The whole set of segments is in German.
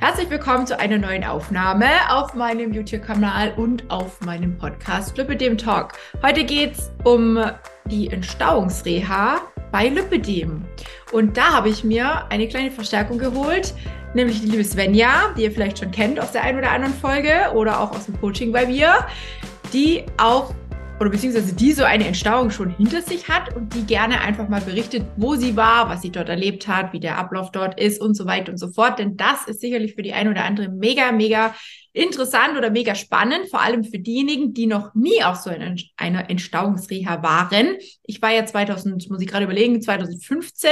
Herzlich willkommen zu einer neuen Aufnahme auf meinem YouTube-Kanal und auf meinem Podcast Lipidem Talk. Heute geht es um die Entstauungsreha bei Lipidem. Und da habe ich mir eine kleine Verstärkung geholt, nämlich die liebe Svenja, die ihr vielleicht schon kennt aus der einen oder anderen Folge oder auch aus dem Coaching bei mir, die auch oder beziehungsweise die so eine Entstauung schon hinter sich hat und die gerne einfach mal berichtet, wo sie war, was sie dort erlebt hat, wie der Ablauf dort ist und so weiter und so fort. Denn das ist sicherlich für die eine oder andere mega, mega interessant oder mega spannend, vor allem für diejenigen, die noch nie auf so einer, einer Entstauungsreha waren. Ich war ja 2000, muss ich gerade überlegen, 2015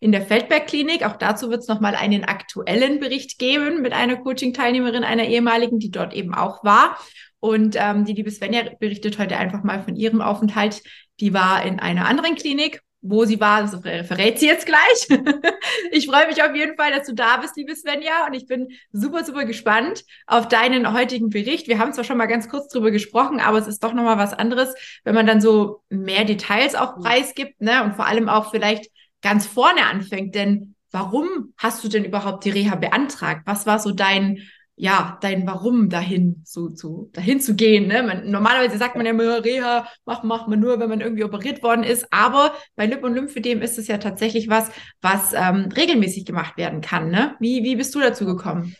in der Feldberg-Klinik. Auch dazu wird es nochmal einen aktuellen Bericht geben mit einer Coaching-Teilnehmerin, einer ehemaligen, die dort eben auch war. Und ähm, die liebe Svenja berichtet heute einfach mal von ihrem Aufenthalt. Die war in einer anderen Klinik. Wo sie war, das verrät sie jetzt gleich. ich freue mich auf jeden Fall, dass du da bist, liebe Svenja. Und ich bin super, super gespannt auf deinen heutigen Bericht. Wir haben zwar schon mal ganz kurz drüber gesprochen, aber es ist doch nochmal was anderes, wenn man dann so mehr Details auch preisgibt, ne? Und vor allem auch vielleicht ganz vorne anfängt. Denn warum hast du denn überhaupt die Reha beantragt? Was war so dein ja, dein Warum dahin so zu, dahin zu gehen. Ne? Man, normalerweise sagt man ja immer, Reha macht, macht man nur, wenn man irgendwie operiert worden ist. Aber bei Lip- und Lymphedem ist es ja tatsächlich was, was ähm, regelmäßig gemacht werden kann. Ne? Wie, wie bist du dazu gekommen?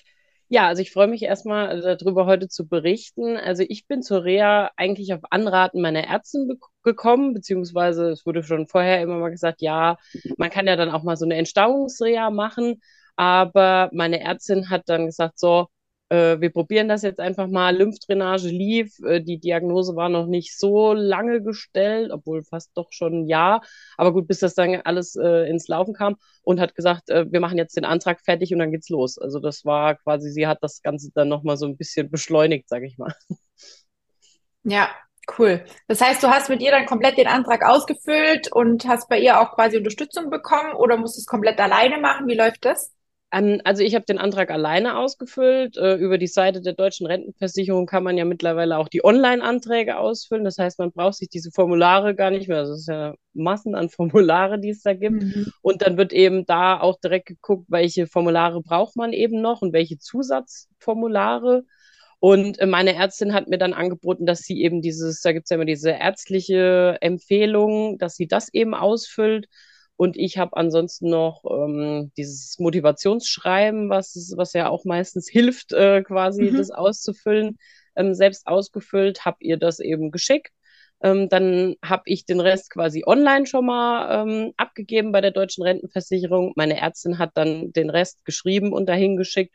Ja, also ich freue mich erstmal darüber heute zu berichten. Also ich bin zur Reha eigentlich auf Anraten meiner Ärztin gekommen, beziehungsweise es wurde schon vorher immer mal gesagt, ja, man kann ja dann auch mal so eine Entstauungsreha machen. Aber meine Ärztin hat dann gesagt, so, äh, wir probieren das jetzt einfach mal. Lymphdrainage lief, äh, die Diagnose war noch nicht so lange gestellt, obwohl fast doch schon ein Jahr. Aber gut, bis das dann alles äh, ins Laufen kam und hat gesagt, äh, wir machen jetzt den Antrag fertig und dann geht's los. Also das war quasi, sie hat das Ganze dann nochmal so ein bisschen beschleunigt, sage ich mal. Ja, Cool. Das heißt, du hast mit ihr dann komplett den Antrag ausgefüllt und hast bei ihr auch quasi Unterstützung bekommen oder musst du es komplett alleine machen? Wie läuft das? Ähm, also ich habe den Antrag alleine ausgefüllt. Äh, über die Seite der deutschen Rentenversicherung kann man ja mittlerweile auch die Online-Anträge ausfüllen. Das heißt, man braucht sich diese Formulare gar nicht mehr. Also es ist ja Massen an Formulare, die es da gibt. Mhm. Und dann wird eben da auch direkt geguckt, welche Formulare braucht man eben noch und welche Zusatzformulare. Und äh, meine Ärztin hat mir dann angeboten, dass sie eben dieses, da gibt es ja immer diese ärztliche Empfehlung, dass sie das eben ausfüllt. Und ich habe ansonsten noch ähm, dieses Motivationsschreiben, was, was ja auch meistens hilft, äh, quasi mhm. das auszufüllen, ähm, selbst ausgefüllt, habe ihr das eben geschickt. Ähm, dann habe ich den Rest quasi online schon mal ähm, abgegeben bei der deutschen Rentenversicherung. Meine Ärztin hat dann den Rest geschrieben und dahin geschickt.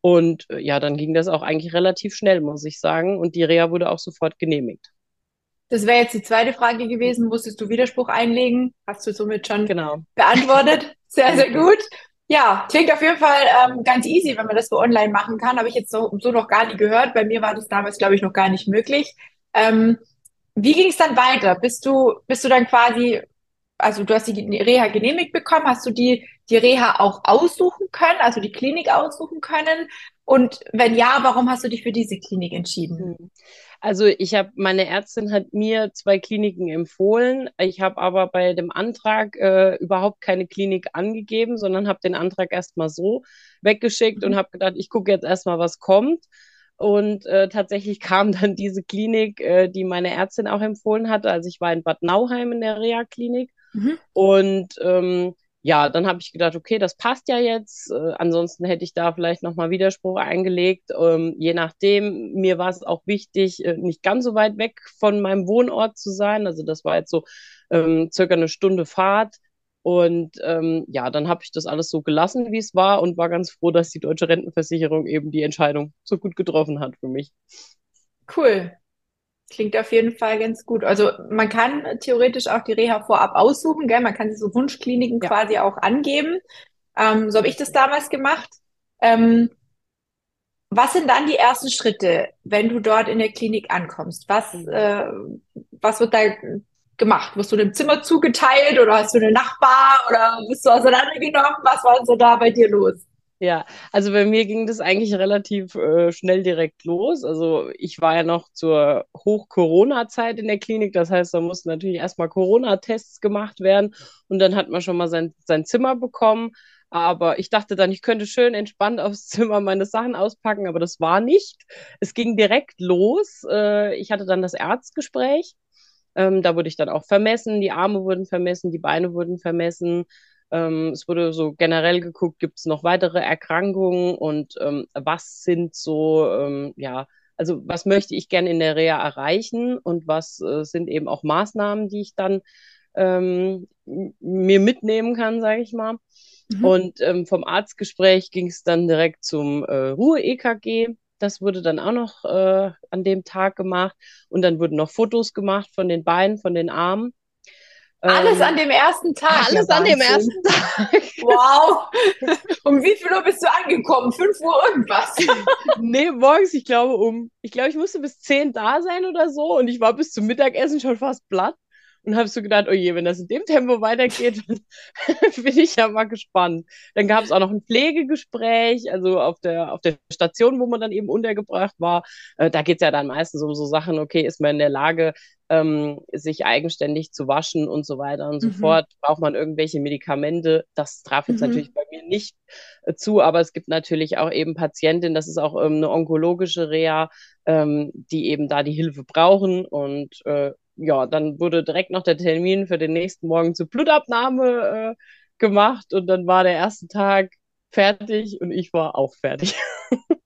Und äh, ja, dann ging das auch eigentlich relativ schnell, muss ich sagen. Und die Reha wurde auch sofort genehmigt. Das wäre jetzt die zweite Frage gewesen. Musstest du Widerspruch einlegen? Hast du somit schon genau. beantwortet? Sehr, sehr gut. Ja, klingt auf jeden Fall ähm, ganz easy, wenn man das so online machen kann. Habe ich jetzt so, so noch gar nie gehört. Bei mir war das damals, glaube ich, noch gar nicht möglich. Ähm, wie ging es dann weiter? Bist du, bist du dann quasi, also du hast die Reha genehmigt bekommen, hast du die, die Reha auch aussuchen können, also die Klinik aussuchen können? Und wenn ja, warum hast du dich für diese Klinik entschieden? Hm. Also ich habe, meine Ärztin hat mir zwei Kliniken empfohlen. Ich habe aber bei dem Antrag äh, überhaupt keine Klinik angegeben, sondern habe den Antrag erstmal so weggeschickt mhm. und habe gedacht, ich gucke jetzt erstmal, was kommt. Und äh, tatsächlich kam dann diese Klinik, äh, die meine Ärztin auch empfohlen hatte. Also ich war in Bad Nauheim in der Reha-Klinik. Mhm. Und ähm, ja, dann habe ich gedacht, okay, das passt ja jetzt. Äh, ansonsten hätte ich da vielleicht nochmal Widerspruch eingelegt. Ähm, je nachdem, mir war es auch wichtig, äh, nicht ganz so weit weg von meinem Wohnort zu sein. Also das war jetzt so ähm, circa eine Stunde Fahrt. Und ähm, ja, dann habe ich das alles so gelassen, wie es war und war ganz froh, dass die deutsche Rentenversicherung eben die Entscheidung so gut getroffen hat für mich. Cool. Klingt auf jeden Fall ganz gut. Also man kann theoretisch auch die Reha vorab aussuchen, gell? Man kann sich so Wunschkliniken ja. quasi auch angeben. Ähm, so habe ich das damals gemacht. Ähm, was sind dann die ersten Schritte, wenn du dort in der Klinik ankommst? Was, äh, was wird da gemacht? Wirst du in einem Zimmer zugeteilt oder hast du eine Nachbar oder bist du auseinandergenommen? Was war so da bei dir los? Ja, also bei mir ging das eigentlich relativ äh, schnell direkt los. Also ich war ja noch zur Hoch-Corona-Zeit in der Klinik. Das heißt, da mussten natürlich erstmal Corona-Tests gemacht werden und dann hat man schon mal sein, sein Zimmer bekommen. Aber ich dachte dann, ich könnte schön entspannt aufs Zimmer meine Sachen auspacken, aber das war nicht. Es ging direkt los. Äh, ich hatte dann das Erzgespräch. Ähm, da wurde ich dann auch vermessen. Die Arme wurden vermessen, die Beine wurden vermessen. Ähm, es wurde so generell geguckt, gibt es noch weitere Erkrankungen und ähm, was sind so, ähm, ja, also was möchte ich gerne in der Reha erreichen und was äh, sind eben auch Maßnahmen, die ich dann ähm, mir mitnehmen kann, sage ich mal. Mhm. Und ähm, vom Arztgespräch ging es dann direkt zum äh, Ruhe-EKG. Das wurde dann auch noch äh, an dem Tag gemacht. Und dann wurden noch Fotos gemacht von den Beinen, von den Armen. Alles ähm, an dem ersten Tag. Alles ja, an dem ersten Tag. Wow. Um wie viel Uhr bist du angekommen? Fünf Uhr irgendwas? nee, morgens, ich glaube, um, ich glaube, ich musste bis zehn da sein oder so. Und ich war bis zum Mittagessen schon fast platt und habe so gedacht, oh je, wenn das in dem Tempo weitergeht, bin ich ja mal gespannt. Dann gab es auch noch ein Pflegegespräch, also auf der, auf der Station, wo man dann eben untergebracht war. Äh, da geht es ja dann meistens um so Sachen, okay, ist man in der Lage, ähm, sich eigenständig zu waschen und so weiter und so mhm. fort. Braucht man irgendwelche Medikamente? Das traf jetzt mhm. natürlich bei mir nicht äh, zu, aber es gibt natürlich auch eben Patientinnen, das ist auch ähm, eine onkologische Reha, ähm, die eben da die Hilfe brauchen und äh, ja, dann wurde direkt noch der Termin für den nächsten Morgen zur Blutabnahme äh, gemacht und dann war der erste Tag fertig und ich war auch fertig.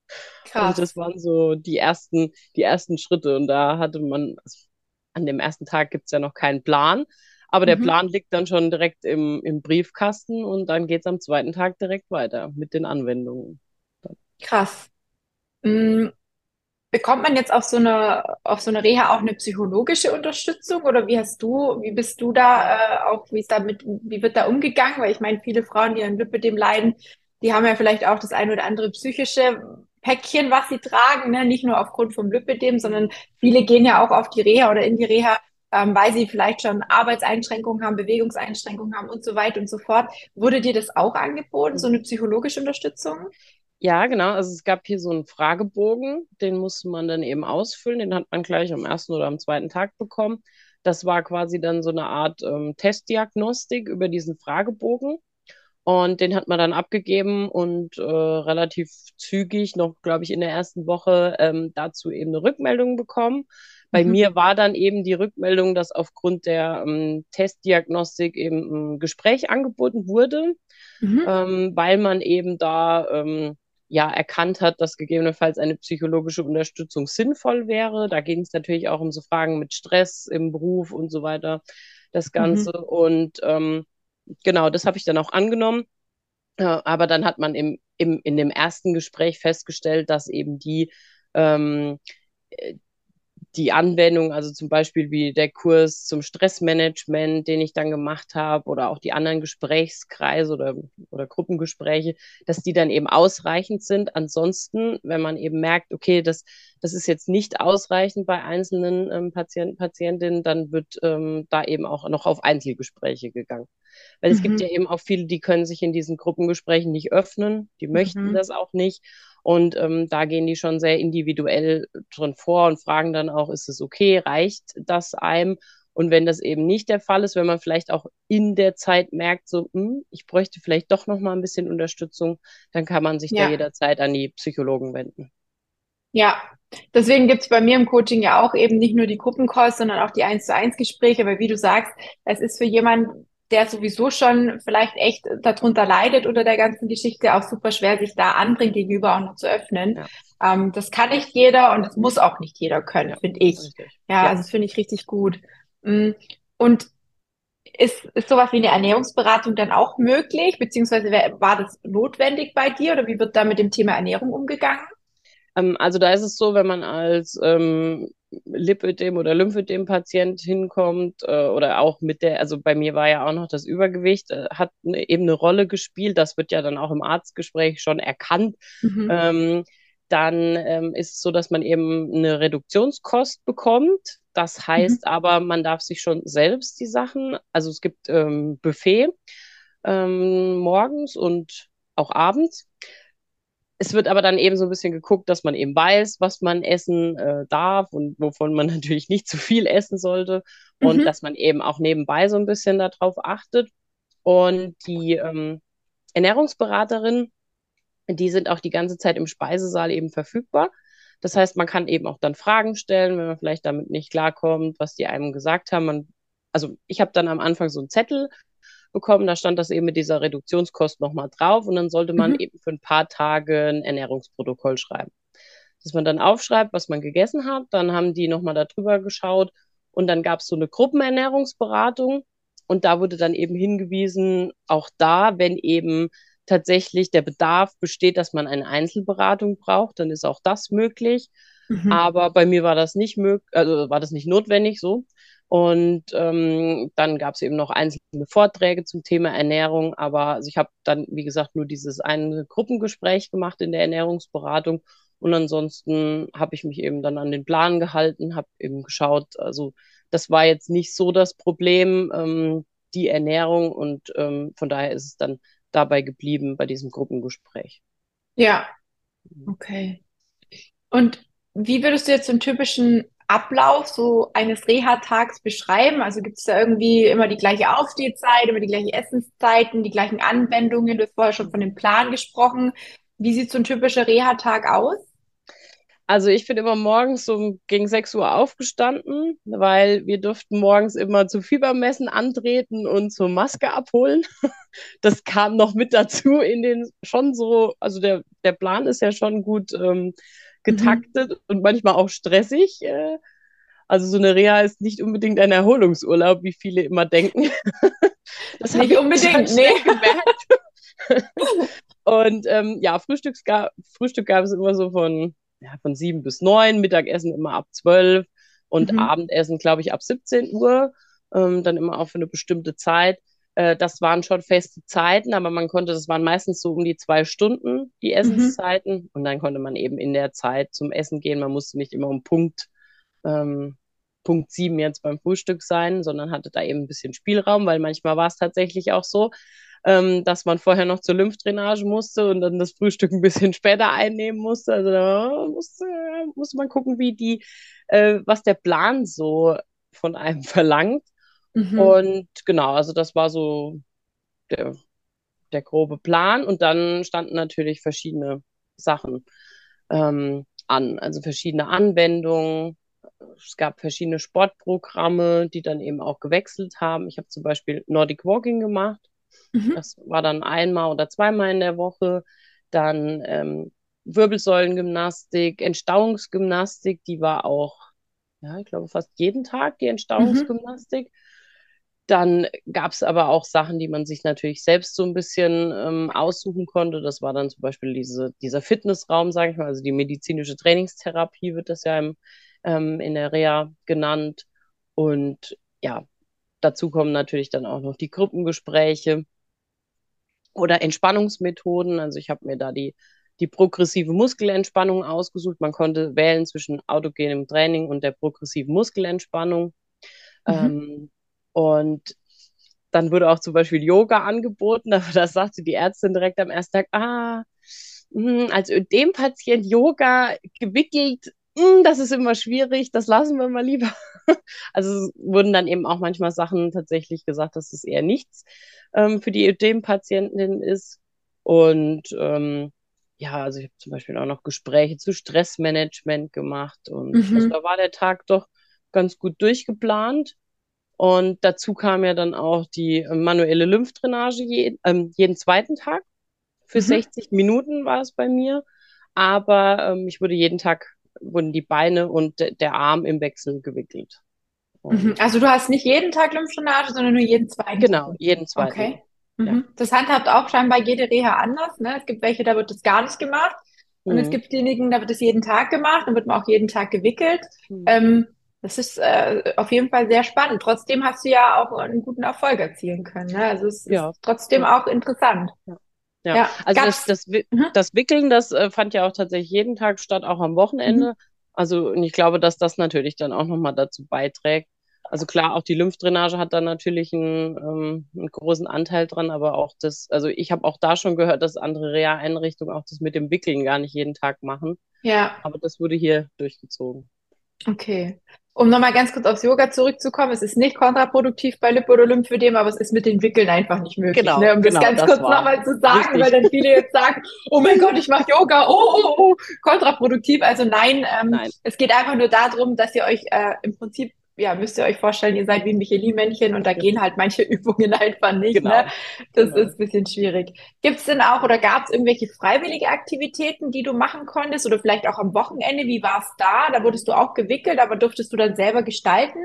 Krass. Also das waren so die ersten, die ersten Schritte und da hatte man, also an dem ersten Tag gibt es ja noch keinen Plan, aber der mhm. Plan liegt dann schon direkt im, im Briefkasten und dann geht es am zweiten Tag direkt weiter mit den Anwendungen. Krass. Mhm. Bekommt man jetzt auf so eine, auf so eine Reha auch eine psychologische Unterstützung oder wie hast du, wie bist du da äh, auch, wie ist damit, wie wird da umgegangen? Weil ich meine, viele Frauen, die an Lipidem leiden, die haben ja vielleicht auch das ein oder andere psychische Päckchen, was sie tragen, ne? nicht nur aufgrund vom Lipidem, sondern viele gehen ja auch auf die Reha oder in die Reha, ähm, weil sie vielleicht schon Arbeitseinschränkungen haben, Bewegungseinschränkungen haben und so weiter und so fort. Wurde dir das auch angeboten, so eine psychologische Unterstützung? Ja, genau. Also es gab hier so einen Fragebogen, den musste man dann eben ausfüllen. Den hat man gleich am ersten oder am zweiten Tag bekommen. Das war quasi dann so eine Art ähm, Testdiagnostik über diesen Fragebogen. Und den hat man dann abgegeben und äh, relativ zügig, noch glaube ich in der ersten Woche, ähm, dazu eben eine Rückmeldung bekommen. Bei mhm. mir war dann eben die Rückmeldung, dass aufgrund der ähm, Testdiagnostik eben ein Gespräch angeboten wurde, mhm. ähm, weil man eben da ähm, ja erkannt hat, dass gegebenenfalls eine psychologische Unterstützung sinnvoll wäre. Da ging es natürlich auch um so Fragen mit Stress im Beruf und so weiter, das mhm. Ganze. Mhm. Und ähm, genau, das habe ich dann auch angenommen. Äh, aber dann hat man im, im, in dem ersten Gespräch festgestellt, dass eben die ähm, die Anwendung, also zum Beispiel wie der Kurs zum Stressmanagement, den ich dann gemacht habe, oder auch die anderen Gesprächskreise oder, oder Gruppengespräche, dass die dann eben ausreichend sind. Ansonsten, wenn man eben merkt, okay, das, das ist jetzt nicht ausreichend bei einzelnen ähm, Patienten, Patientinnen, dann wird ähm, da eben auch noch auf Einzelgespräche gegangen. Weil es mhm. gibt ja eben auch viele, die können sich in diesen Gruppengesprächen nicht öffnen, die möchten mhm. das auch nicht. Und ähm, da gehen die schon sehr individuell drin vor und fragen dann auch, ist es okay, reicht das einem? Und wenn das eben nicht der Fall ist, wenn man vielleicht auch in der Zeit merkt, so, hm, ich bräuchte vielleicht doch noch mal ein bisschen Unterstützung, dann kann man sich ja. da jederzeit an die Psychologen wenden. Ja, deswegen gibt es bei mir im Coaching ja auch eben nicht nur die Gruppencalls, sondern auch die 1 zu 1 Gespräche, weil wie du sagst, es ist für jemanden, der sowieso schon vielleicht echt darunter leidet unter der ganzen Geschichte, auch super schwer, sich da anderen gegenüber auch noch zu öffnen. Ja. Ähm, das kann nicht jeder und das muss auch nicht jeder können, ja, finde ich. Ja, ja, also das finde ich richtig gut. Mm, und ist, ist sowas wie eine Ernährungsberatung dann auch möglich, beziehungsweise war das notwendig bei dir oder wie wird da mit dem Thema Ernährung umgegangen? Ähm, also da ist es so, wenn man als ähm, Lipödem oder Lymphödem-Patient hinkommt äh, oder auch mit der, also bei mir war ja auch noch das Übergewicht, äh, hat ne, eben eine Rolle gespielt. Das wird ja dann auch im Arztgespräch schon erkannt. Mhm. Ähm, dann ähm, ist es so, dass man eben eine Reduktionskost bekommt. Das heißt mhm. aber, man darf sich schon selbst die Sachen, also es gibt ähm, Buffet ähm, morgens und auch abends es wird aber dann eben so ein bisschen geguckt, dass man eben weiß, was man essen äh, darf und wovon man natürlich nicht zu viel essen sollte und mhm. dass man eben auch nebenbei so ein bisschen darauf achtet. Und die, ähm, Ernährungsberaterinnen, die sind auch die ganze Zeit im Speisesaal eben verfügbar. Das heißt, man kann eben auch dann Fragen stellen, wenn man vielleicht damit nicht klarkommt, was die einem gesagt haben. Man, also ich habe dann am Anfang so einen Zettel bekommen, da stand das eben mit dieser Reduktionskost nochmal drauf und dann sollte man mhm. eben für ein paar Tage ein Ernährungsprotokoll schreiben. Dass man dann aufschreibt, was man gegessen hat, dann haben die nochmal darüber geschaut und dann gab es so eine Gruppenernährungsberatung und da wurde dann eben hingewiesen, auch da, wenn eben tatsächlich der Bedarf besteht, dass man eine Einzelberatung braucht, dann ist auch das möglich. Mhm. Aber bei mir war das nicht möglich, also war das nicht notwendig so. Und ähm, dann gab es eben noch einzelne Vorträge zum Thema Ernährung, aber also ich habe dann, wie gesagt, nur dieses eine Gruppengespräch gemacht in der Ernährungsberatung und ansonsten habe ich mich eben dann an den Plan gehalten, habe eben geschaut, also das war jetzt nicht so das Problem, ähm, die Ernährung und ähm, von daher ist es dann dabei geblieben bei diesem Gruppengespräch. Ja, okay. Und wie würdest du jetzt den typischen Ablauf so eines Reha-Tags beschreiben? Also gibt es da irgendwie immer die gleiche Aufstehzeit, immer die gleichen Essenszeiten, die gleichen Anwendungen? Du hast vorher schon von dem Plan gesprochen. Wie sieht so ein typischer Reha-Tag aus? Also ich bin immer morgens so gegen 6 Uhr aufgestanden, weil wir durften morgens immer zu Fiebermessen antreten und zur Maske abholen. Das kam noch mit dazu in den schon so, also der, der Plan ist ja schon gut ähm, getaktet mhm. und manchmal auch stressig. Äh, also so eine Reha ist nicht unbedingt ein Erholungsurlaub, wie viele immer denken. Das nicht unbedingt, nee. gemerkt. Und ähm, ja, Frühstücks gab, Frühstück gab es immer so von, ja, von sieben bis neun, Mittagessen immer ab zwölf und mhm. Abendessen, glaube ich, ab 17 Uhr. Ähm, dann immer auch für eine bestimmte Zeit. Äh, das waren schon feste Zeiten, aber man konnte, das waren meistens so um die zwei Stunden, die mhm. Essenszeiten. Mhm. Und dann konnte man eben in der Zeit zum Essen gehen. Man musste nicht immer um Punkt, ähm, Punkt sieben jetzt beim Frühstück sein, sondern hatte da eben ein bisschen Spielraum, weil manchmal war es tatsächlich auch so, ähm, dass man vorher noch zur Lymphdrainage musste und dann das Frühstück ein bisschen später einnehmen musste. Also da musste, musste man gucken, wie die, äh, was der Plan so von einem verlangt. Mhm. Und genau, also das war so der, der grobe Plan. Und dann standen natürlich verschiedene Sachen ähm, an, also verschiedene Anwendungen. Es gab verschiedene Sportprogramme, die dann eben auch gewechselt haben. Ich habe zum Beispiel Nordic Walking gemacht. Mhm. Das war dann einmal oder zweimal in der Woche. Dann ähm, Wirbelsäulengymnastik, Entstauungsgymnastik, die war auch, ja, ich glaube, fast jeden Tag die mhm. Entstauungsgymnastik. Mhm. Dann gab es aber auch Sachen, die man sich natürlich selbst so ein bisschen ähm, aussuchen konnte. Das war dann zum Beispiel diese, dieser Fitnessraum, sage ich mal, also die medizinische Trainingstherapie wird das ja im, ähm, in der Reha genannt. Und ja, dazu kommen natürlich dann auch noch die Gruppengespräche oder Entspannungsmethoden. Also ich habe mir da die, die progressive Muskelentspannung ausgesucht. Man konnte wählen zwischen autogenem Training und der progressiven Muskelentspannung. Mhm. Ähm, und dann wurde auch zum Beispiel Yoga angeboten, aber da sagte die Ärztin direkt am ersten Tag, ah, mh, als Ödem-Patient Yoga gewickelt, mh, hm, das ist immer schwierig, das lassen wir mal lieber. Also wurden dann eben auch manchmal Sachen tatsächlich gesagt, dass es eher nichts ähm, für die Ödem-Patientin ist. Und ähm, ja, also ich habe zum Beispiel auch noch Gespräche zu Stressmanagement gemacht und mhm. also da war der Tag doch ganz gut durchgeplant. Und dazu kam ja dann auch die manuelle Lymphdrainage je, ähm, jeden zweiten Tag. Für mhm. 60 Minuten war es bei mir. Aber ähm, ich wurde jeden Tag, wurden die Beine und der Arm im Wechsel gewickelt. Mhm. Also du hast nicht jeden Tag Lymphdrainage, sondern nur jeden zweiten. Genau, jeden zweiten. Okay. Mhm. Ja. Das handhabt auch scheinbar jede Reha anders. Ne? Es gibt welche, da wird das gar nicht gemacht. Und mhm. es gibt Kliniken, da wird es jeden Tag gemacht, dann wird man auch jeden Tag gewickelt. Mhm. Ähm, das ist äh, auf jeden Fall sehr spannend. Trotzdem hast du ja auch einen guten Erfolg erzielen können. Ne? Also es ja. ist trotzdem auch interessant. Ja. Ja, ja. also das, das, mhm. das, Wickeln, das äh, fand ja auch tatsächlich jeden Tag statt, auch am Wochenende. Mhm. Also und ich glaube, dass das natürlich dann auch nochmal dazu beiträgt. Also klar, auch die Lymphdrainage hat da natürlich einen, ähm, einen großen Anteil dran, aber auch das, also ich habe auch da schon gehört, dass andere Reha-Einrichtungen auch das mit dem Wickeln gar nicht jeden Tag machen. Ja. Aber das wurde hier durchgezogen. Okay. Um nochmal ganz kurz aufs Yoga zurückzukommen, es ist nicht kontraproduktiv bei Lip- oder Lymphödem, aber es ist mit den Wickeln einfach nicht möglich. Genau, ne? Um genau, das ganz das kurz nochmal zu sagen, richtig. weil dann viele jetzt sagen, oh mein Gott, ich mache Yoga, oh, oh, oh, kontraproduktiv. Also nein, ähm, Nein. es geht einfach nur darum, dass ihr euch äh, im Prinzip, ja, müsst ihr euch vorstellen, ihr seid wie ein Michelin-Männchen und da gehen halt manche Übungen einfach nicht. Genau. Ne? Das Genau. ist ein bisschen schwierig. Gibt es denn auch oder gab es irgendwelche freiwillige Aktivitäten, die du machen konntest oder vielleicht auch am Wochenende? Wie war es da? Da wurdest du auch gewickelt, aber durftest du dann selber gestalten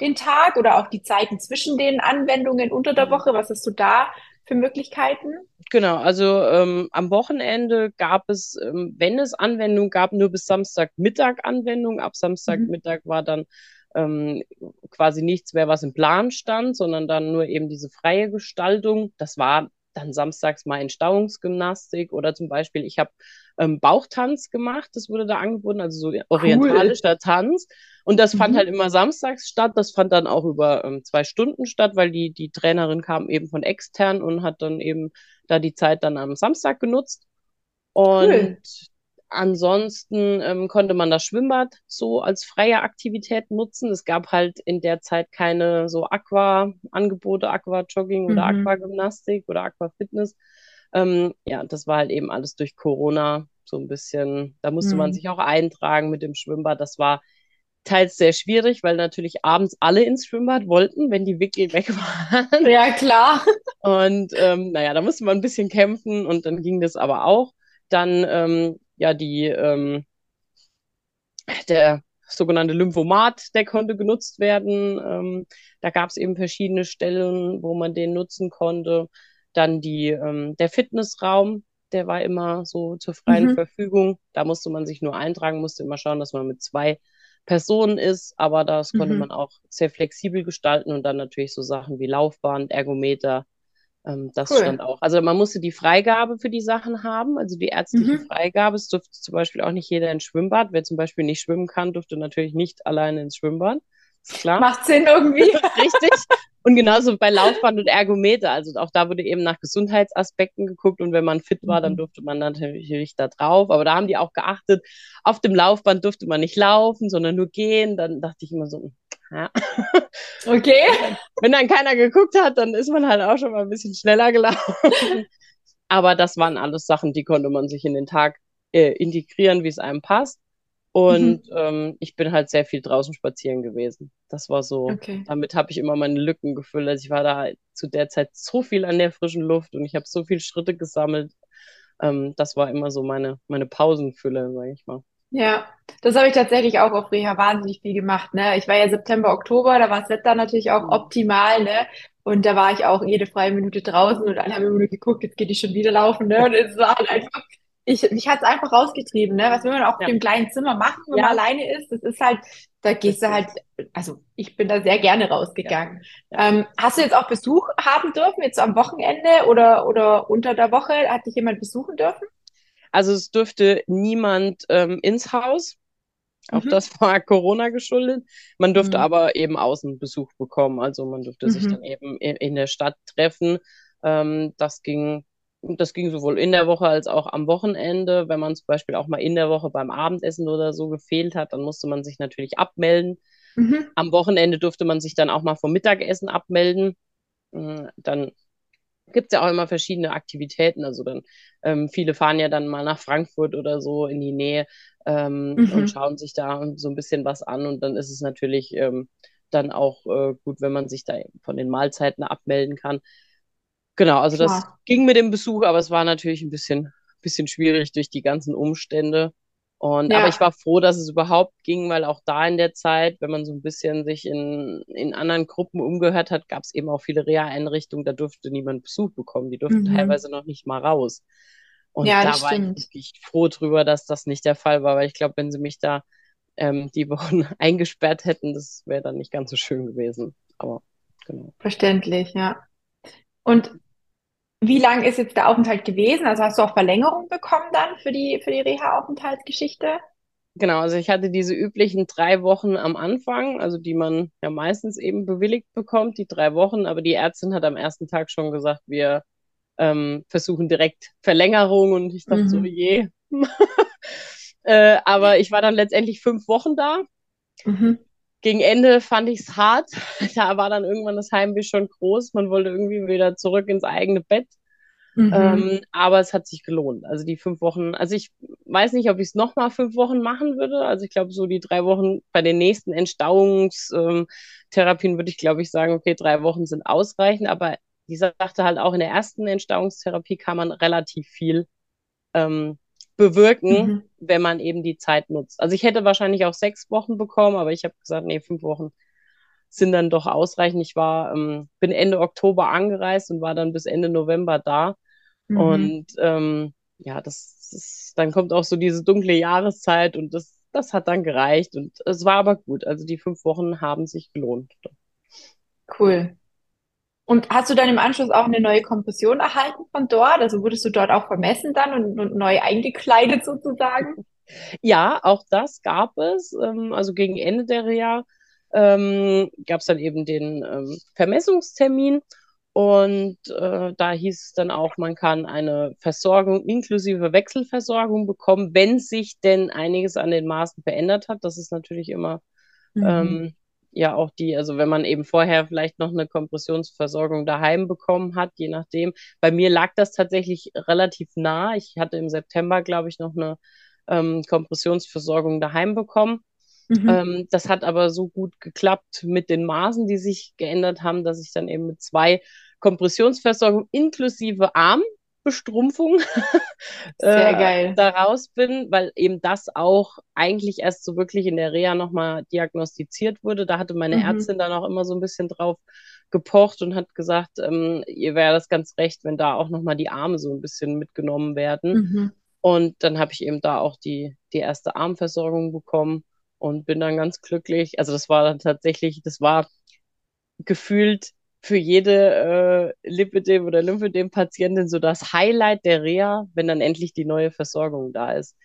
den Tag oder auch die Zeiten zwischen den Anwendungen unter der Woche? Was hast du da für Möglichkeiten? Genau, also ähm, am Wochenende gab es, ähm, wenn es Anwendung gab, nur bis Samstagmittag Anwendung. Ab Samstagmittag war dann ähm, quasi nichts mehr, was im Plan stand, sondern dann nur eben diese freie Gestaltung. Das war dann samstags mal Entstauungsgymnastik oder zum Beispiel, ich habe ähm, Bauchtanz gemacht, das wurde da angeboten, also so orientalischer Tanz. Und das fand Mhm. halt immer samstags statt. Das fand dann auch über ähm, zwei Stunden statt, weil die, die Trainerin kam eben von extern und hat dann eben da die Zeit dann am Samstag genutzt. Und Cool. Ansonsten ähm, konnte man das Schwimmbad so als freie Aktivität nutzen. Es gab halt in der Zeit keine so Aqua-Angebote, Aqua-Jogging oder Mhm. Aquagymnastik oder Aquafitness. Ähm, ja, das war halt eben alles durch Corona so ein bisschen, da musste man Mhm. sich auch eintragen mit dem Schwimmbad. Das war teils sehr schwierig, weil natürlich abends alle ins Schwimmbad wollten, wenn die Wickel weg waren. Ja, klar. Und ähm, naja, da musste man ein bisschen kämpfen und dann ging das aber auch. Dann ähm, ja die ähm, der sogenannte Lymphomat, der konnte genutzt werden. Ähm, da gab es eben verschiedene Stellen, wo man den nutzen konnte. Dann die ähm, der Fitnessraum, der war immer so zur freien Mhm. Verfügung. Da musste man sich nur eintragen, musste immer schauen, dass man mit zwei Personen ist, aber das konnte Mhm. man auch sehr flexibel gestalten und dann natürlich so Sachen wie Laufbahn, Ergometer, ähm, das Cool. stand auch. Also man musste die Freigabe für die Sachen haben, also die ärztliche Mhm. Freigabe. Es durfte zum Beispiel auch nicht jeder ins Schwimmbad. Wer zum Beispiel nicht schwimmen kann, durfte natürlich nicht alleine ins Schwimmbad. Ist klar. Macht Sinn irgendwie. Richtig. Und genauso bei Laufband und Ergometer. Also auch da wurde eben nach Gesundheitsaspekten geguckt und wenn man fit war, dann Mhm. durfte man natürlich da drauf. Aber da haben die auch geachtet, auf dem Laufband durfte man nicht laufen, sondern nur gehen. Dann dachte ich immer so, ja. Okay. Wenn dann keiner geguckt hat, dann ist man halt auch schon mal ein bisschen schneller gelaufen. Aber das waren alles Sachen, die konnte man sich in den Tag äh, integrieren, wie es einem passt. Und ähm, ich bin halt sehr viel draußen spazieren gewesen. Das war so, Okay. damit habe ich immer meine Lücken gefüllt. Also ich war da zu der Zeit so viel an der frischen Luft und ich habe so viel Schritte gesammelt. Ähm, das war immer so meine, meine Pausenfülle, sage ich mal. Ja, das habe ich tatsächlich auch auf Reha wahnsinnig viel gemacht, ne? Ich war ja September, Oktober, da war das Wetter natürlich auch Mhm. optimal, ne? Und da war ich auch jede freie Minute draußen und alle haben immer nur geguckt, jetzt geht die schon wieder laufen, ne? Und es war halt einfach, ich, mich hat's einfach rausgetrieben, ne? Was will man auch Ja. im kleinen Zimmer machen, wenn Ja. man alleine ist? Das ist halt, da gehst du halt, also ich bin da sehr gerne rausgegangen. Ähm, hast du jetzt auch Besuch haben dürfen, jetzt am Wochenende oder, oder unter der Woche? Hat dich jemand besuchen dürfen? Also es dürfte niemand ähm, ins Haus. Auch Mhm. das war Corona geschuldet. Man durfte Mhm. aber eben Außenbesuch bekommen. Also man durfte sich Mhm. dann eben in, in der Stadt treffen. Ähm, das ging, das ging sowohl in der Woche als auch am Wochenende. Wenn man zum Beispiel auch mal in der Woche beim Abendessen oder so gefehlt hat, dann musste man sich natürlich abmelden. Mhm. Am Wochenende durfte man sich dann auch mal vom Mittagessen abmelden. Mm, Dann gibt es ja auch immer verschiedene Aktivitäten. Also dann, ähm, viele fahren ja dann mal nach Frankfurt oder so in die Nähe ähm, Mhm. und schauen sich da so ein bisschen was an. Und dann ist es natürlich ähm, dann auch äh, gut, wenn man sich da von den Mahlzeiten abmelden kann. Genau, also das Klar. ging mit dem Besuch, aber es war natürlich ein bisschen, bisschen schwierig durch die ganzen Umstände. Und, aber Ja. ich war froh, dass es überhaupt ging, weil auch da in der Zeit, wenn man so ein bisschen sich in, in anderen Gruppen umgehört hat, gab es eben auch viele Reha-Einrichtungen, da durfte niemand Besuch bekommen. Die durften Mhm. teilweise noch nicht mal raus. Und Ja, da war ich stimmt. wirklich froh drüber, dass das nicht der Fall war, weil ich glaube, wenn sie mich da ähm, die Wochen eingesperrt hätten, das wäre dann nicht ganz so schön gewesen. Aber genau. Verständlich, ja. Und wie lang ist jetzt der Aufenthalt gewesen? Also hast du auch Verlängerung bekommen dann für die, für die Reha-Aufenthaltsgeschichte? Genau, also ich hatte diese üblichen drei Wochen am Anfang, also die man ja meistens eben bewilligt bekommt, die drei Wochen, aber die Ärztin hat am ersten Tag schon gesagt, wir ähm, versuchen direkt Verlängerung und ich dachte so, Mhm. je. äh, aber ich war dann letztendlich fünf Wochen da Mhm. Gegen Ende fand ich es hart. Da war dann irgendwann das Heimweh schon groß. Man wollte irgendwie wieder zurück ins eigene Bett. Mhm. Ähm, aber es hat sich gelohnt. Also die fünf Wochen, also ich weiß nicht, ob ich es nochmal fünf Wochen machen würde. Also ich glaube, so die drei Wochen bei den nächsten Entstauungstherapien würde ich, glaube ich, sagen, okay, drei Wochen sind ausreichend. Aber die sagte halt auch, in der ersten Entstauungstherapie kann man relativ viel ähm, bewirken, mhm. wenn man eben die Zeit nutzt. Also ich hätte wahrscheinlich auch sechs Wochen bekommen, aber ich habe gesagt, nee, fünf Wochen sind dann doch ausreichend. Ich war, ähm, bin Ende Oktober angereist und war dann bis Ende November da. Mhm. Und ähm, ja, das, das, dann kommt auch so diese dunkle Jahreszeit und das, das hat dann gereicht. Und es war aber gut. Also die fünf Wochen haben sich gelohnt. Cool. Und hast du dann im Anschluss auch eine neue Kompression erhalten von dort? Also wurdest du dort auch vermessen dann und, und neu eingekleidet sozusagen? Ja, auch das gab es. Ähm, also gegen Ende der Reha ähm, gab es dann eben den ähm, Vermessungstermin. Und äh, da hieß es dann auch, man kann eine Versorgung inklusive Wechselversorgung bekommen, wenn sich denn einiges an den Maßen verändert hat. Das ist natürlich immer mhm. ähm, ja auch die, also wenn man eben vorher vielleicht noch eine Kompressionsversorgung daheim bekommen hat, je nachdem. Bei mir lag das tatsächlich relativ nah. Ich hatte im September, glaube ich, noch eine ähm, Kompressionsversorgung daheim bekommen. Mhm. Ähm, das hat aber so gut geklappt mit den Maßen, die sich geändert haben, dass ich dann eben mit zwei Kompressionsversorgungen inklusive Armbestrumpfung äh, daraus bin, weil eben das auch eigentlich erst so wirklich in der Reha nochmal diagnostiziert wurde. Da hatte meine mhm. Ärztin dann auch immer so ein bisschen drauf gepocht und hat gesagt, ähm, ihr wäre das ganz recht, wenn da auch nochmal die Arme so ein bisschen mitgenommen werden. Mhm. Und dann habe ich eben da auch die, die erste Armversorgung bekommen und bin dann ganz glücklich. Also das war dann tatsächlich, das war gefühlt für jede äh, Lipidem- oder Lymphedem-Patientin so das Highlight der Reha, wenn dann endlich die neue Versorgung da ist.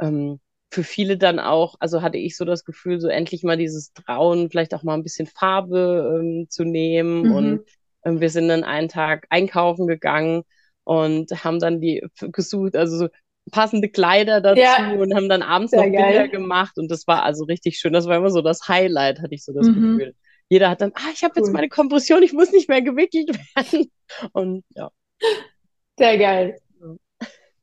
Ähm, für viele dann auch, also hatte ich so das Gefühl, so endlich mal dieses Trauen, vielleicht auch mal ein bisschen Farbe ähm, zu nehmen. Mhm. Und ähm, wir sind dann einen Tag einkaufen gegangen und haben dann die gesucht, also so passende Kleider dazu ja. und haben dann abends Sehr noch geil. Bilder gemacht und das war also richtig schön. Das war immer so das Highlight, hatte ich so das mhm. Gefühl. Jeder hat dann, ah, ich habe cool. jetzt meine Kompression, ich muss nicht mehr gewickelt werden. Und ja. Sehr geil.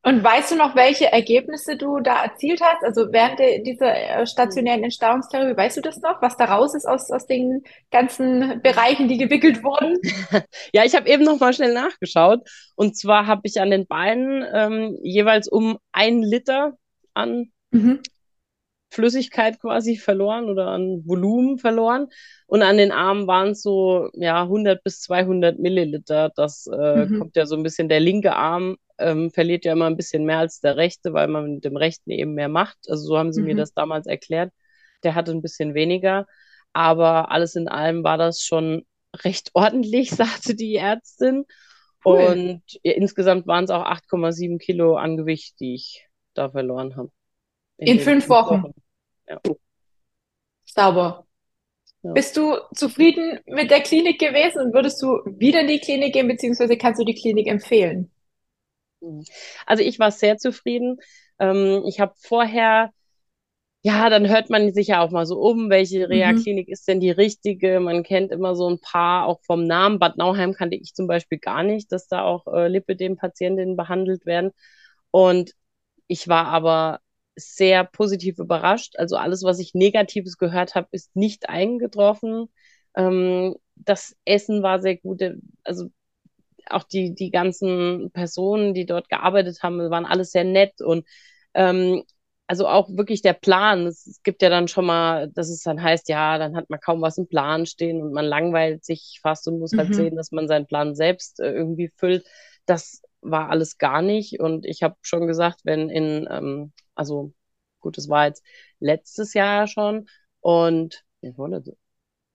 Und weißt du noch, welche Ergebnisse du da erzielt hast? Also während dieser äh, stationären Entstauungstherapie, weißt du das noch, was da raus ist aus, aus den ganzen Bereichen, die gewickelt wurden? ja, ich habe eben noch mal schnell nachgeschaut. Und zwar habe ich an den Beinen ähm, jeweils um ein Liter an mhm. Flüssigkeit quasi verloren oder an Volumen verloren. Und an den Armen waren es so ja 100 bis 200 Milliliter. Das äh, mhm. kommt ja so ein bisschen. Der linke Arm ähm, verliert ja immer ein bisschen mehr als der rechte, weil man mit dem rechten eben mehr macht. Also so haben sie mhm. mir das damals erklärt. Der hatte ein bisschen weniger. Aber alles in allem war das schon recht ordentlich, sagte die Ärztin. Cool. Und ja, insgesamt waren es auch 8,7 Kilo an Gewicht, die ich da verloren habe. In, in fünf Wochen. Wochen. Ja. Sauber. Ja. Bist du zufrieden mit der Klinik gewesen und würdest du wieder in die Klinik gehen, beziehungsweise kannst du die Klinik empfehlen? Also ich war sehr zufrieden. Ähm, ich habe vorher, ja, dann hört man sich ja auch mal so um, welche mhm. Reha-Klinik mhm. ist denn die richtige. Man kennt immer so ein paar, auch vom Namen. Bad Nauheim kannte ich zum Beispiel gar nicht, dass da auch äh, Lipidem-Patientinnen behandelt werden. Und ich war aber sehr positiv überrascht. Also alles, was ich Negatives gehört habe, ist nicht eingetroffen. Ähm, das Essen war sehr gut. Also auch die, die ganzen Personen, die dort gearbeitet haben, waren alles sehr nett und ähm, also auch wirklich der Plan. Es, gibt ja dann schon mal, dass es dann heißt, ja, dann hat man kaum was im Plan stehen und man langweilt sich fast und muss halt mhm. halt sehen, dass man seinen Plan selbst äh, irgendwie füllt. Das war alles gar nicht. Und ich habe schon gesagt, wenn in, ähm, also gut, das war jetzt letztes Jahr schon und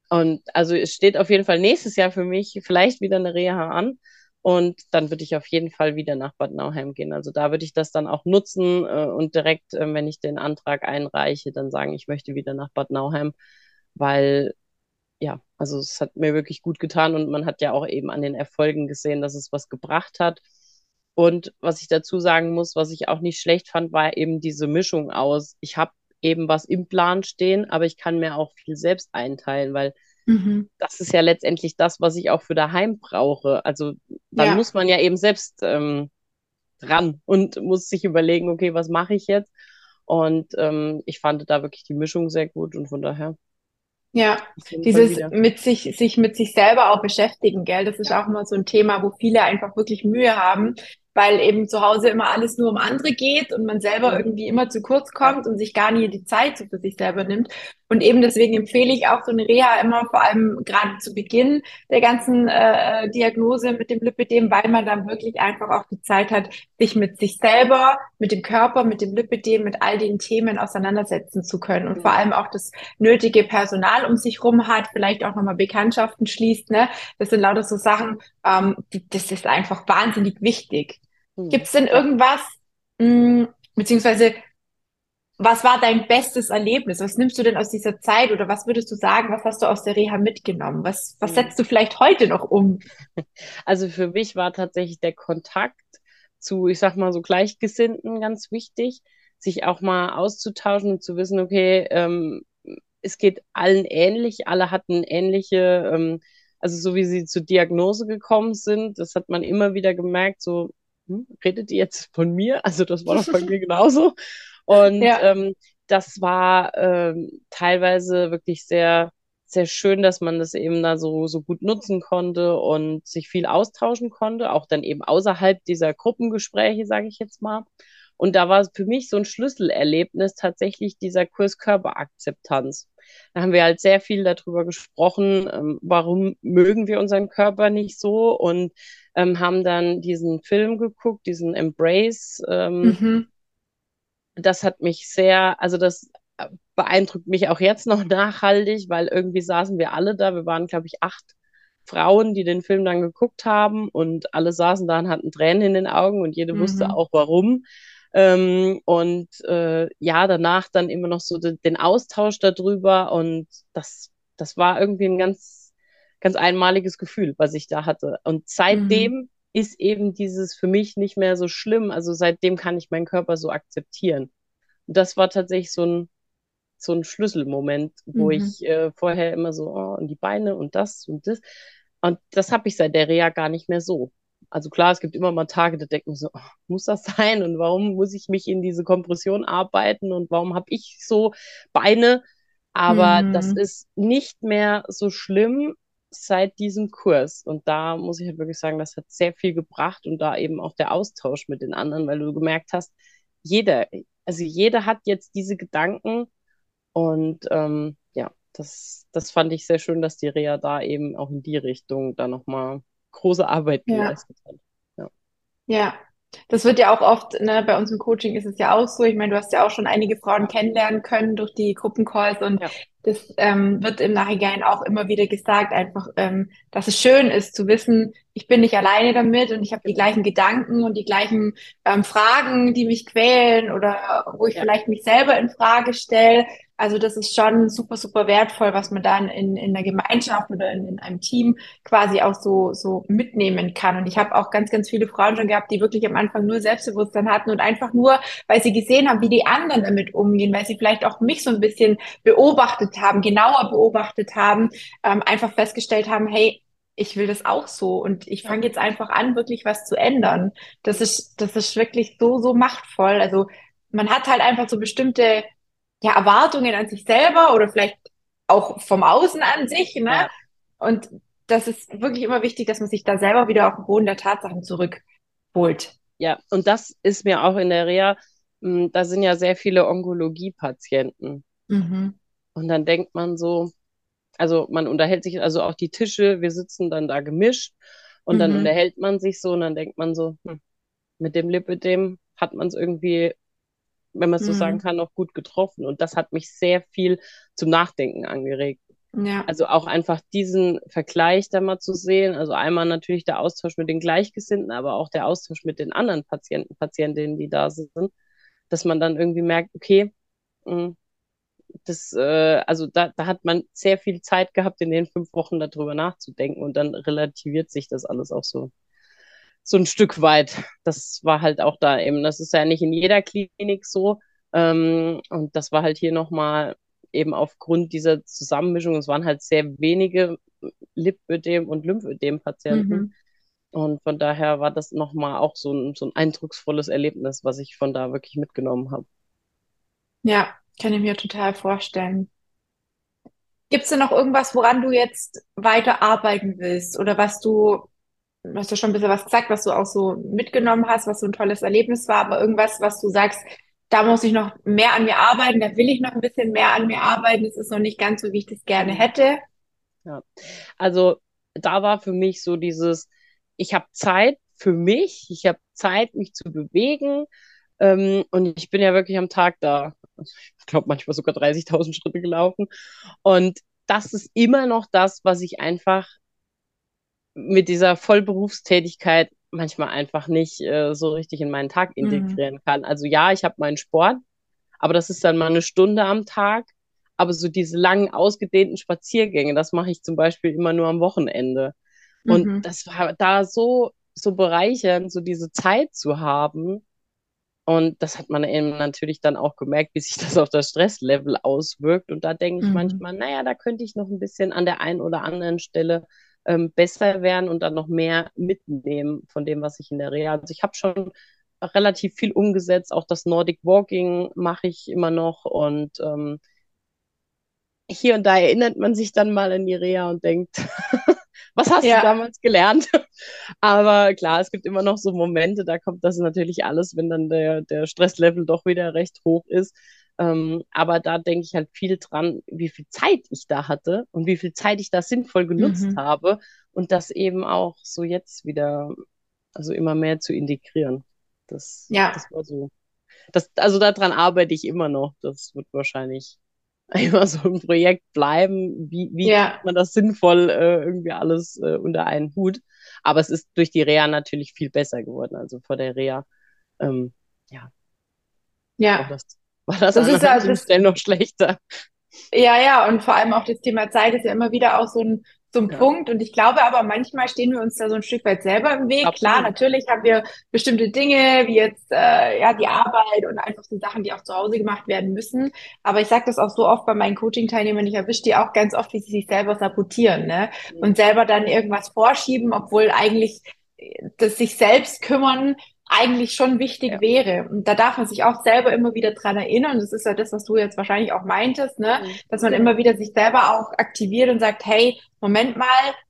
und also es steht auf jeden Fall nächstes Jahr für mich vielleicht wieder eine Reha an. Und dann würde ich auf jeden Fall wieder nach Bad Nauheim gehen. Also da würde ich das dann auch nutzen äh, und direkt, äh, wenn ich den Antrag einreiche, dann sagen, ich möchte wieder nach Bad Nauheim, weil ja, also es hat mir wirklich gut getan und man hat ja auch eben an den Erfolgen gesehen, dass es was gebracht hat. Und was ich dazu sagen muss, was ich auch nicht schlecht fand, war eben diese Mischung aus, ich habe eben was im Plan stehen, aber ich kann mir auch viel selbst einteilen, weil mhm. das ist ja letztendlich das, was ich auch für daheim brauche. Also dann ja. muss man ja eben selbst ähm, ran und muss sich überlegen, okay, was mache ich jetzt? Und ähm, ich fand da wirklich die Mischung sehr gut und von daher. Ja, dieses mit sich, sich mit sich selber auch beschäftigen, gell, das ist auch immer so ein Thema, wo viele einfach wirklich Mühe haben, weil eben zu Hause immer alles nur um andere geht und man selber irgendwie immer zu kurz kommt und sich gar nie die Zeit so für sich selber nimmt. Und eben deswegen empfehle ich auch so eine Reha immer, vor allem gerade zu Beginn der ganzen äh, Diagnose mit dem Lipidem, weil man dann wirklich einfach auch die Zeit hat, sich mit sich selber, mit dem Körper, mit dem Lipidem, mit all den Themen auseinandersetzen zu können und vor allem auch das nötige Personal um sich rum hat, vielleicht auch nochmal Bekanntschaften schließt. Ne? Das sind lauter so Sachen, ähm, die, das ist einfach wahnsinnig wichtig. Hm. Gibt es denn irgendwas, mh, hm, beziehungsweise was war dein bestes Erlebnis? Was nimmst du denn aus dieser Zeit oder was würdest du sagen, was hast du aus der Reha mitgenommen? Was, was hm. setzt du vielleicht heute noch um? Also für mich war tatsächlich der Kontakt zu, ich sag mal, so Gleichgesinnten ganz wichtig, sich auch mal auszutauschen und zu wissen, okay, ähm, es geht allen ähnlich, alle hatten ähnliche, ähm, also so wie sie zur Diagnose gekommen sind, das hat man immer wieder gemerkt, so hm, redet ihr jetzt von mir? Also das war doch bei mir genauso. Und ja. ähm, das war ähm, teilweise wirklich sehr, sehr schön, dass man das eben da so, so gut nutzen konnte und sich viel austauschen konnte, auch dann eben außerhalb dieser Gruppengespräche, sage ich jetzt mal. Und da war für mich so ein Schlüsselerlebnis tatsächlich dieser Kurs Körperakzeptanz. Da haben wir halt sehr viel darüber gesprochen, ähm, warum mögen wir unseren Körper nicht so und ähm, haben dann diesen Film geguckt, diesen Embrace. Ähm, mhm. Das hat mich sehr, also das äh, beeindruckt mich auch jetzt noch nachhaltig, weil irgendwie saßen wir alle da. Wir waren, glaube ich, acht Frauen, die den Film dann geguckt haben und alle saßen da und hatten Tränen in den Augen und jede mhm. wusste auch warum. Ähm, und äh, ja, danach dann immer noch so de den Austausch darüber und das, das war irgendwie ein ganz, ganz einmaliges Gefühl, was ich da hatte. Und seitdem mhm. ist eben dieses für mich nicht mehr so schlimm. Also seitdem kann ich meinen Körper so akzeptieren. Und das war tatsächlich so ein, so ein Schlüsselmoment, wo mhm. ich äh, vorher immer so, oh, und die Beine und das und das. Und das habe ich seit der Reha gar nicht mehr so. Also klar, es gibt immer mal Tage, da denkt man so, oh, muss das sein? Und warum muss ich mich in diese Kompression arbeiten? Und warum habe ich so Beine? Aber mhm. das ist nicht mehr so schlimm seit diesem Kurs. Und da muss ich halt wirklich sagen, das hat sehr viel gebracht und da eben auch der Austausch mit den anderen, weil du gemerkt hast, jeder, also jeder hat jetzt diese Gedanken und ähm, ja, das, das fand ich sehr schön, dass die Reha da eben auch in die Richtung da nochmal große Arbeit geleistet ja. hat. Ja. ja. Das wird ja auch oft, ne, bei uns im Coaching ist es ja auch so. Ich meine, du hast ja auch schon einige Frauen kennenlernen können durch die Gruppencalls und ja. das ähm, wird im Nachhinein auch immer wieder gesagt, einfach, ähm, dass es schön ist zu wissen, ich bin nicht alleine damit und ich habe die gleichen Gedanken und die gleichen ähm, Fragen, die mich quälen oder wo ich ja. vielleicht mich selber in Frage stelle. Also das ist schon super, super wertvoll, was man dann in, in einer Gemeinschaft oder in, in einem Team quasi auch so, so mitnehmen kann. Und ich habe auch ganz, ganz viele Frauen schon gehabt, die wirklich am Anfang nur Selbstbewusstsein hatten und einfach nur, weil sie gesehen haben, wie die anderen damit umgehen, weil sie vielleicht auch mich so ein bisschen beobachtet haben, genauer beobachtet haben, ähm, einfach festgestellt haben, hey, ich will das auch so und ich fange jetzt einfach an, wirklich was zu ändern. Das ist, das ist wirklich so, so machtvoll. Also man hat halt einfach so bestimmte ja, Erwartungen an sich selber oder vielleicht auch vom Außen an sich. Ne? Ja. Und das ist wirklich immer wichtig, dass man sich da selber wieder auf den Boden der Tatsachen zurückholt. Ja, und das ist mir auch in der Reha, hm, da sind ja sehr viele Onkologie-Patienten. Mhm. Und dann denkt man so, also man unterhält sich, also auch die Tische, wir sitzen dann da gemischt und mhm. dann unterhält man sich so und dann denkt man so, hm, mit dem Lipidem hat man es irgendwie wenn man es so mhm. sagen kann, noch gut getroffen. Und das hat mich sehr viel zum Nachdenken angeregt. Ja. Also auch einfach diesen Vergleich da mal zu sehen. Also einmal natürlich der Austausch mit den Gleichgesinnten, aber auch der Austausch mit den anderen Patienten, Patientinnen, die da sind, dass man dann irgendwie merkt, okay, hm, das, äh, also da, da hat man sehr viel Zeit gehabt, in den fünf Wochen darüber nachzudenken und dann relativiert sich das alles auch so so ein Stück weit. Das war halt auch da eben. Das ist ja nicht in jeder Klinik so. Ähm, und das war halt hier nochmal eben aufgrund dieser Zusammenmischung, es waren halt sehr wenige Lipödem- und Lymphödem-Patienten. Mhm. Und von daher war das nochmal auch so ein, so ein eindrucksvolles Erlebnis, was ich von da wirklich mitgenommen habe. Ja, kann ich mir total vorstellen. Gibt es denn noch irgendwas, woran du jetzt weiter arbeiten willst oder was du, hast du schon ein bisschen was gesagt, was du auch so mitgenommen hast, was so ein tolles Erlebnis war, aber irgendwas, was du sagst, da muss ich noch mehr an mir arbeiten, da will ich noch ein bisschen mehr an mir arbeiten, es ist noch nicht ganz so, wie ich das gerne hätte. Ja, also da war für mich so dieses, ich habe Zeit für mich, ich habe Zeit, mich zu bewegen ähm, und ich bin ja wirklich am Tag da. Ich glaube, manchmal sogar 30.000 Schritte gelaufen. Und das ist immer noch das, was ich einfach mit dieser Vollberufstätigkeit manchmal einfach nicht äh, so richtig in meinen Tag mhm. integrieren mhm. kann. Also ja, ich habe meinen Sport, aber das ist dann mal eine Stunde am Tag. Aber so diese langen, ausgedehnten Spaziergänge, das mache ich zum Beispiel immer nur am Wochenende. Und mhm. das war da so, so bereichernd, so diese Zeit zu haben. Und das hat man eben natürlich dann auch gemerkt, wie sich das auf das Stresslevel auswirkt. Und da denke ich mhm. manchmal, naja, da könnte ich noch ein bisschen an der einen oder anderen Stelle ähm, besser werden und dann noch mehr mitnehmen von dem, was ich in der Reha. Also ich habe schon relativ viel umgesetzt. Auch das Nordic Walking mache ich immer noch und ähm, hier und da erinnert man sich dann mal an die Reha und denkt, was hast ja. du damals gelernt? Aber klar, es gibt immer noch so Momente, da kommt das natürlich alles, wenn dann der, der Stresslevel doch wieder recht hoch ist. Ähm, aber da denke ich halt viel dran, wie viel Zeit ich da hatte und wie viel Zeit ich da sinnvoll genutzt mhm. habe und das eben auch so jetzt wieder, also immer mehr zu integrieren. Das, ja. das war so. Das, also daran arbeite ich immer noch. Das wird wahrscheinlich immer so ein Projekt bleiben. Wie, wie ja. kriegt man das sinnvoll äh, irgendwie alles äh, unter einen Hut? Aber es ist durch die Reha natürlich viel besser geworden. Also vor der Reha, ähm, ja. Ja. Das, war das, das ist an Stellen noch schlechter. Ja, ja, und vor allem auch das Thema Zeit ist ja immer wieder auch so ein, so ein ja. Punkt. Und ich glaube aber, manchmal stehen wir uns da so ein Stück weit selber im Weg. Absolut. Klar, natürlich haben wir bestimmte Dinge, wie jetzt äh, ja die Arbeit und einfach so Sachen, die auch zu Hause gemacht werden müssen. Aber ich sage das auch so oft bei meinen Coaching-Teilnehmern, ich erwische die auch ganz oft, wie sie sich selber sabotieren ne? Mhm. und selber dann irgendwas vorschieben, obwohl eigentlich das sich selbst kümmern eigentlich schon wichtig ja. wäre. Und da darf man sich auch selber immer wieder dran erinnern. Und das ist ja das, was du jetzt wahrscheinlich auch meintest, ne? Mhm. dass man immer wieder sich selber auch aktiviert und sagt, hey, Moment mal,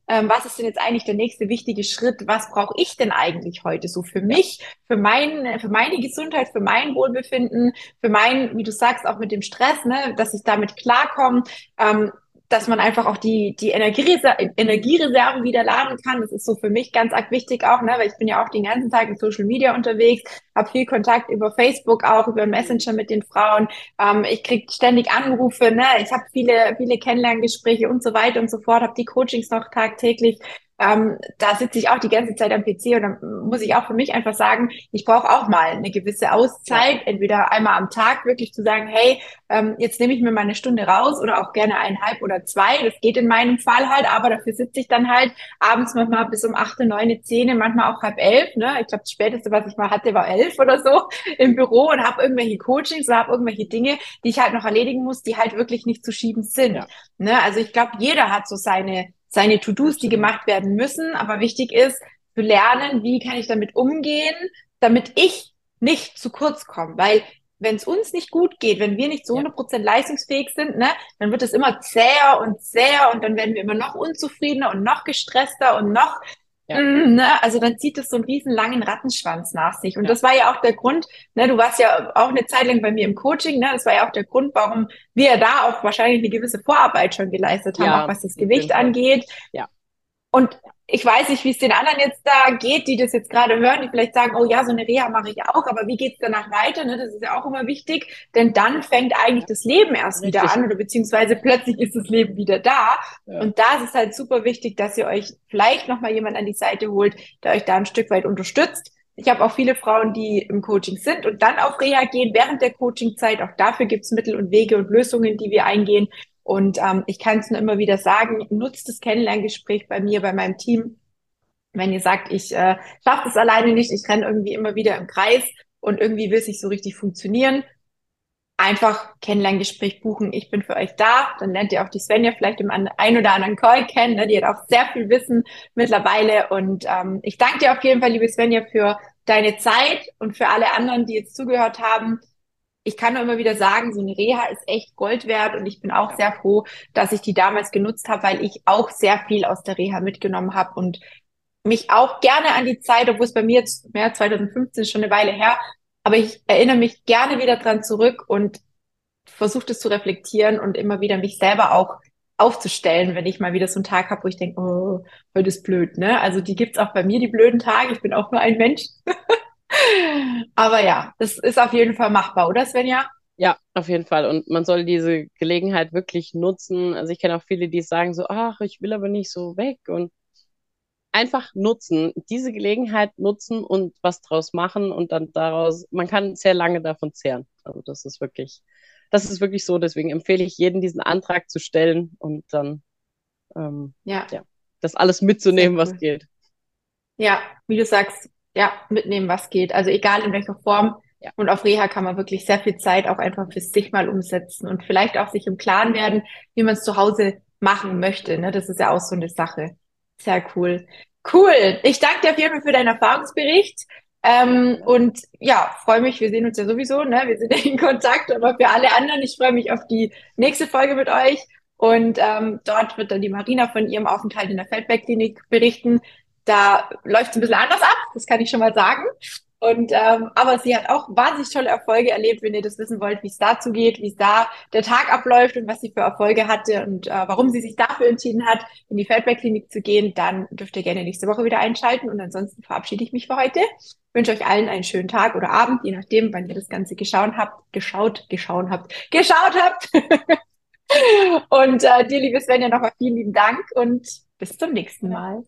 ähm, was ist denn jetzt eigentlich der nächste wichtige Schritt? Was brauche ich denn eigentlich heute so für mich, für mein, für meine Gesundheit, für mein Wohlbefinden, für mein, wie du sagst, auch mit dem Stress, ne, dass ich damit klarkomme. Ähm, dass man einfach auch die, die Energiereserve, Energiereserve wieder laden kann. Das ist so für mich ganz arg wichtig auch, ne? weil ich bin ja auch den ganzen Tag in Social Media unterwegs, habe viel Kontakt über Facebook auch, über Messenger mit den Frauen. Ähm, ich krieg ständig Anrufe, ne? ich habe viele, viele Kennenlerngespräche und so weiter und so fort, habe die Coachings noch tagtäglich ähm, da sitze ich auch die ganze Zeit am PC und dann muss ich auch für mich einfach sagen, ich brauche auch mal eine gewisse Auszeit, entweder einmal am Tag wirklich zu sagen, hey, ähm, jetzt nehme ich mir mal eine Stunde raus oder auch gerne eineinhalb oder zwei. Das geht in meinem Fall halt, aber dafür sitze ich dann halt abends manchmal bis um acht, neun, zehn, manchmal auch halb elf. Ne? Ich glaube, das Späteste, was ich mal hatte, war elf oder so im Büro und habe irgendwelche Coachings oder habe irgendwelche Dinge, die ich halt noch erledigen muss, die halt wirklich nicht zu schieben sind. Ja. Ne? Also ich glaube, jeder hat so seine seine To-Dos, die gemacht werden müssen. Aber wichtig ist zu lernen, wie kann ich damit umgehen, damit ich nicht zu kurz komme. Weil wenn es uns nicht gut geht, wenn wir nicht zu 100% leistungsfähig sind, ne, dann wird es immer zäher und zäher und dann werden wir immer noch unzufriedener und noch gestresster und noch ja. Mm, ne? Also dann zieht es so einen riesen langen Rattenschwanz nach sich. Und ja. das war ja auch der Grund, ne, du warst ja auch eine Zeit lang bei mir im Coaching, ne? Das war ja auch der Grund, warum wir da auch wahrscheinlich eine gewisse Vorarbeit schon geleistet haben, ja, auch was das Gewicht angeht. Ja. Und ich weiß nicht, wie es den anderen jetzt da geht, die das jetzt gerade hören, die vielleicht sagen, oh ja, so eine Reha mache ich auch, aber wie geht's danach weiter? Ne? Das ist ja auch immer wichtig, denn dann fängt eigentlich das Leben erst Richtig. wieder an oder beziehungsweise plötzlich ist das Leben wieder da. Ja. Und da ist es halt super wichtig, dass ihr euch vielleicht nochmal jemand an die Seite holt, der euch da ein Stück weit unterstützt. Ich habe auch viele Frauen, die im Coaching sind und dann auf Reha gehen während der Coachingzeit. Auch dafür gibt's Mittel und Wege und Lösungen, die wir eingehen. Und ähm, ich kann es nur immer wieder sagen, nutzt das Kennenlerngespräch bei mir, bei meinem Team. Wenn ihr sagt, ich äh, schaffe das alleine nicht, ich renne irgendwie immer wieder im Kreis und irgendwie will es nicht so richtig funktionieren, einfach Kennenlerngespräch buchen. Ich bin für euch da. Dann lernt ihr auch die Svenja vielleicht im einen oder anderen Call kennen. Ne? Die hat auch sehr viel Wissen mittlerweile. Und ähm, ich danke dir auf jeden Fall, liebe Svenja, für deine Zeit und für alle anderen, die jetzt zugehört haben. Ich kann nur immer wieder sagen, so eine Reha ist echt Gold wert und ich bin auch sehr froh, dass ich die damals genutzt habe, weil ich auch sehr viel aus der Reha mitgenommen habe und mich auch gerne an die Zeit, obwohl es bei mir jetzt mehr 2015 schon eine Weile her, aber ich erinnere mich gerne wieder dran zurück und versuche das zu reflektieren und immer wieder mich selber auch aufzustellen, wenn ich mal wieder so einen Tag habe, wo ich denke, oh, heute ist blöd, ne? Also die gibt's auch bei mir, die blöden Tage. Ich bin auch nur ein Mensch. Aber ja, das ist auf jeden Fall machbar, oder Svenja? Ja, auf jeden Fall. Und man soll diese Gelegenheit wirklich nutzen. Also ich kenne auch viele, die sagen so, ach, ich will aber nicht so weg und einfach nutzen, diese Gelegenheit nutzen und was draus machen und dann daraus, man kann sehr lange davon zehren. Also das ist wirklich, das ist wirklich so. Deswegen empfehle ich jedem, diesen Antrag zu stellen und dann ähm, ja. ja, das alles mitzunehmen, was geht. Ja, wie du sagst, ja, mitnehmen, was geht. Also egal in welcher Form. Ja. Und auf Reha kann man wirklich sehr viel Zeit auch einfach für sich mal umsetzen und vielleicht auch sich im Klaren werden, wie man es zu Hause machen möchte. Ne? Das ist ja auch so eine Sache. Sehr cool. Cool. Ich danke dir auf jeden Fall für deinen Erfahrungsbericht. Ähm, und ja, freue mich, wir sehen uns ja sowieso, ne? Wir sind ja in Kontakt, aber für alle anderen, ich freue mich auf die nächste Folge mit euch. Und ähm, dort wird dann die Marina von ihrem Aufenthalt in der Feldbergklinik berichten. Da läuft es ein bisschen anders ab, das kann ich schon mal sagen. Und ähm, aber sie hat auch wahnsinnig tolle Erfolge erlebt, wenn ihr das wissen wollt, wie es dazu geht, wie es da der Tag abläuft und was sie für Erfolge hatte und äh, warum sie sich dafür entschieden hat, in die Feldberg-Klinik zu gehen, dann dürft ihr gerne nächste Woche wieder einschalten. Und ansonsten verabschiede ich mich für heute. Wünsche euch allen einen schönen Tag oder Abend, je nachdem, wann ihr das Ganze geschaut habt, geschaut, geschaut habt, geschaut habt. und äh, dir, liebe Svenja, nochmal vielen lieben Dank und bis zum nächsten Mal.